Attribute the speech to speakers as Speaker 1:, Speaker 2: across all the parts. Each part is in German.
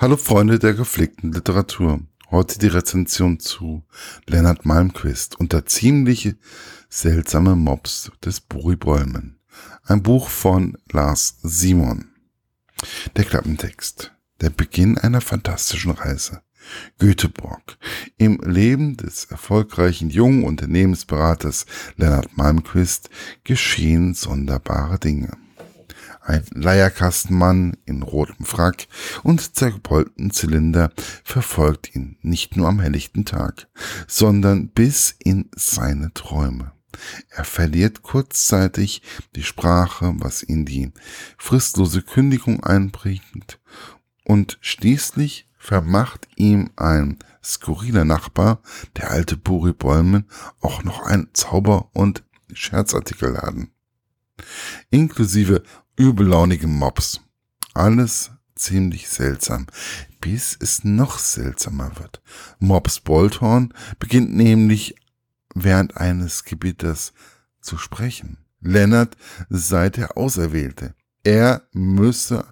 Speaker 1: Hallo Freunde der gepflegten Literatur. Heute die Rezension zu Leonard Malmquist und der ziemliche seltsame Mops des Buri Bäumen. Ein Buch von Lars Simon. Der Klappentext. Der Beginn einer fantastischen Reise. Göteborg. Im Leben des erfolgreichen jungen Unternehmensberaters Leonard Malmquist geschehen sonderbare Dinge. Ein Leierkastenmann in rotem Frack und zerbeulten Zylinder verfolgt ihn nicht nur am helllichten Tag, sondern bis in seine Träume. Er verliert kurzzeitig die Sprache, was ihn die fristlose Kündigung einbringt, und schließlich vermacht ihm ein skurriler Nachbar, der alte Buri Bäumen, auch noch ein Zauber- und Scherzartikelladen. Inklusive übellaunige Mobs. Alles ziemlich seltsam, bis es noch seltsamer wird. Mobs Bolthorn beginnt nämlich während eines Gebieters zu sprechen. Lennart sei der Auserwählte. Er müsse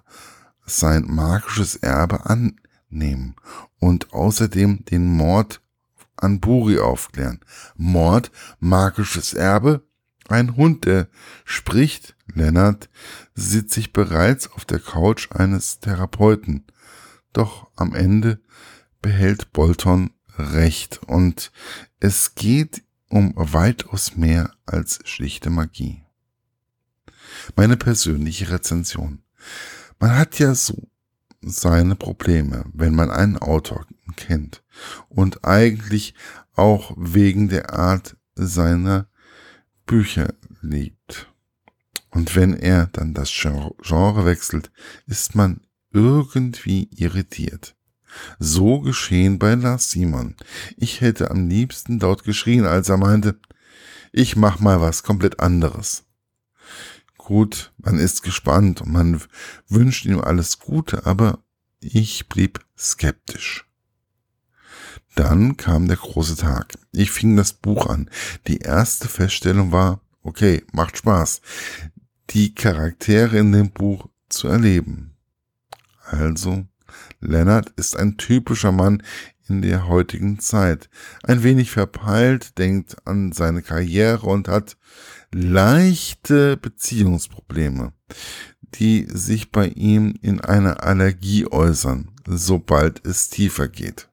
Speaker 1: sein magisches Erbe annehmen und außerdem den Mord an Buri aufklären. Mord, magisches Erbe, ein Hund, der spricht, Lennart, sitzt sich bereits auf der Couch eines Therapeuten. Doch am Ende behält Bolton recht und es geht um weitaus mehr als schlichte Magie. Meine persönliche Rezension. Man hat ja so seine Probleme, wenn man einen Autor kennt und eigentlich auch wegen der Art seiner Bücher liebt. Und wenn er dann das Genre wechselt, ist man irgendwie irritiert. So geschehen bei Lars Simon. Ich hätte am liebsten dort geschrien, als er meinte, ich mach mal was komplett anderes. Gut, man ist gespannt und man wünscht ihm alles Gute, aber ich blieb skeptisch. Dann kam der große Tag. Ich fing das Buch an. Die erste Feststellung war, okay, macht Spaß, die Charaktere in dem Buch zu erleben. Also, Leonard ist ein typischer Mann in der heutigen Zeit. Ein wenig verpeilt, denkt an seine Karriere und hat leichte Beziehungsprobleme, die sich bei ihm in einer Allergie äußern, sobald es tiefer geht.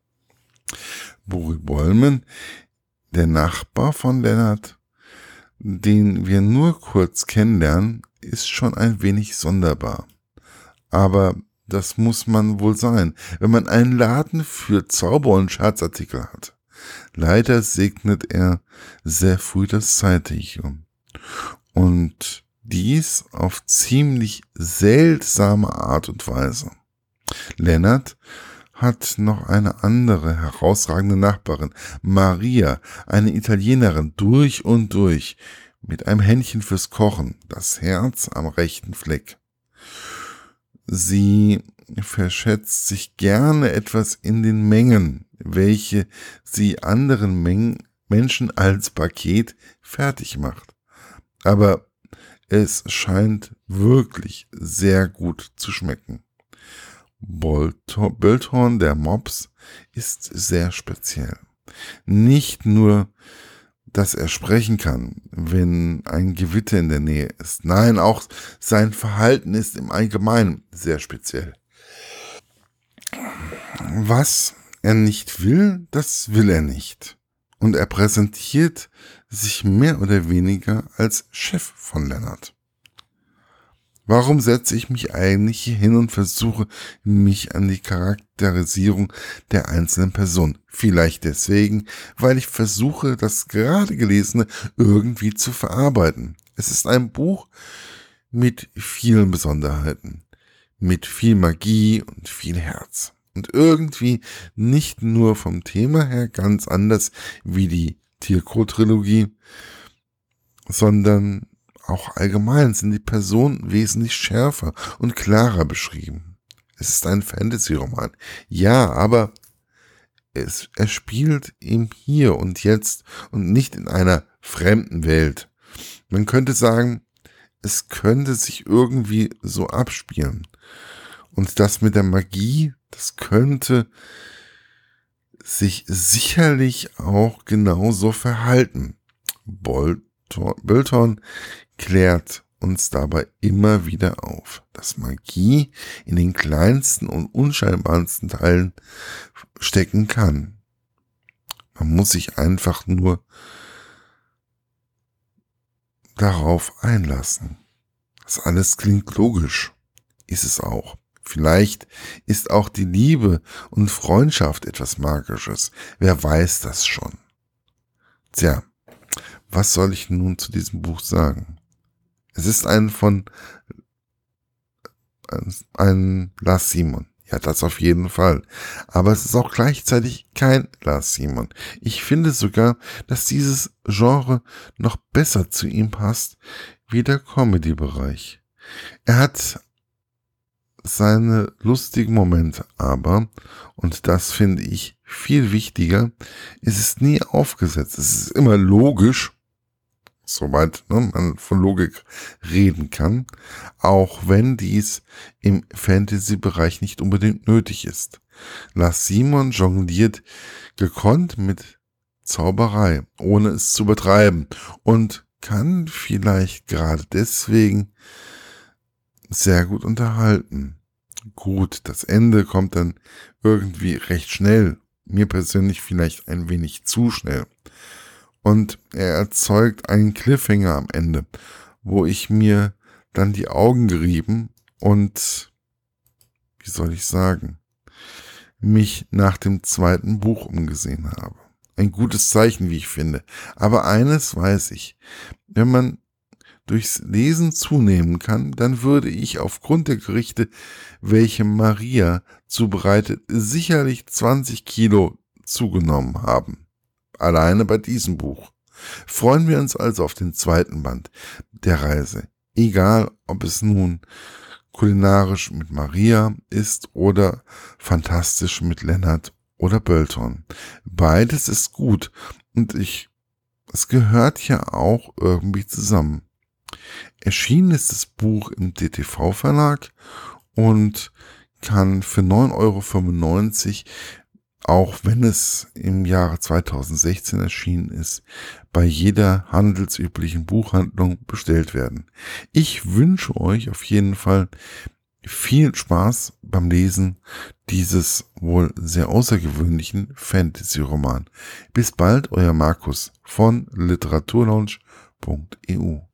Speaker 1: Buri Bollmann, der Nachbar von Lennart, den wir nur kurz kennenlernen, ist schon ein wenig sonderbar. Aber das muss man wohl sein, wenn man einen Laden für Zauber- und Schatzartikel hat. Leider segnet er sehr früh das Zeitliche. Und dies auf ziemlich seltsame Art und Weise. Lennart hat noch eine andere herausragende Nachbarin, Maria, eine Italienerin durch und durch, mit einem Händchen fürs Kochen, das Herz am rechten Fleck. Sie verschätzt sich gerne etwas in den Mengen, welche sie anderen Mengen Menschen als Paket fertig macht. Aber es scheint wirklich sehr gut zu schmecken. Böldhorn, der Mops, ist sehr speziell. Nicht nur, dass er sprechen kann, wenn ein Gewitter in der Nähe ist. Nein, auch sein Verhalten ist im Allgemeinen sehr speziell. Was er nicht will, das will er nicht. Und er präsentiert sich mehr oder weniger als Chef von Lennart. Warum setze ich mich eigentlich hier hin und versuche mich an die Charakterisierung der einzelnen Person? Vielleicht deswegen, weil ich versuche, das gerade Gelesene irgendwie zu verarbeiten. Es ist ein Buch mit vielen Besonderheiten, mit viel Magie und viel Herz. Und irgendwie nicht nur vom Thema her ganz anders wie die Tierko-Trilogie, sondern auch allgemein sind die Personen wesentlich schärfer und klarer beschrieben. Es ist ein Fantasy-Roman. Ja, aber es, er spielt im Hier und Jetzt und nicht in einer fremden Welt. Man könnte sagen, es könnte sich irgendwie so abspielen. Und das mit der Magie, das könnte sich sicherlich auch genauso verhalten. Bolton klärt uns dabei immer wieder auf, dass Magie in den kleinsten und unscheinbarsten Teilen stecken kann. Man muss sich einfach nur darauf einlassen. Das alles klingt logisch. Ist es auch. Vielleicht ist auch die Liebe und Freundschaft etwas Magisches. Wer weiß das schon? Tja, was soll ich nun zu diesem Buch sagen? Es ist ein von ein Lars Simon. Ja, das auf jeden Fall. Aber es ist auch gleichzeitig kein Lars Simon. Ich finde sogar, dass dieses Genre noch besser zu ihm passt wie der Comedy-Bereich. Er hat seine lustigen Momente, aber, und das finde ich viel wichtiger, es ist nie aufgesetzt. Es ist immer logisch, soweit ne, man von Logik reden kann, auch wenn dies im Fantasy-Bereich nicht unbedingt nötig ist. Lars Simon jongliert gekonnt mit Zauberei, ohne es zu übertreiben und kann vielleicht gerade deswegen sehr gut unterhalten. Gut, das Ende kommt dann irgendwie recht schnell. Mir persönlich vielleicht ein wenig zu schnell. Und er erzeugt einen Cliffhanger am Ende, wo ich mir dann die Augen gerieben und, wie soll ich sagen, mich nach dem zweiten Buch umgesehen habe. Ein gutes Zeichen, wie ich finde. Aber eines weiß ich. Wenn man durchs Lesen zunehmen kann, dann würde ich aufgrund der Gerichte, welche Maria zubereitet, sicherlich 20 Kilo zugenommen haben. Alleine bei diesem Buch. Freuen wir uns also auf den zweiten Band der Reise. Egal, ob es nun kulinarisch mit Maria ist oder fantastisch mit Lennart oder Bölton. Beides ist gut und ich, es gehört ja auch irgendwie zusammen. Erschienen ist das Buch im DTV Verlag und kann für 9,95 Euro, auch wenn es im Jahre 2016 erschienen ist, bei jeder handelsüblichen Buchhandlung bestellt werden. Ich wünsche euch auf jeden Fall viel Spaß beim Lesen dieses wohl sehr außergewöhnlichen Fantasy-Roman. Bis bald, euer Markus von literaturlaunch.eu.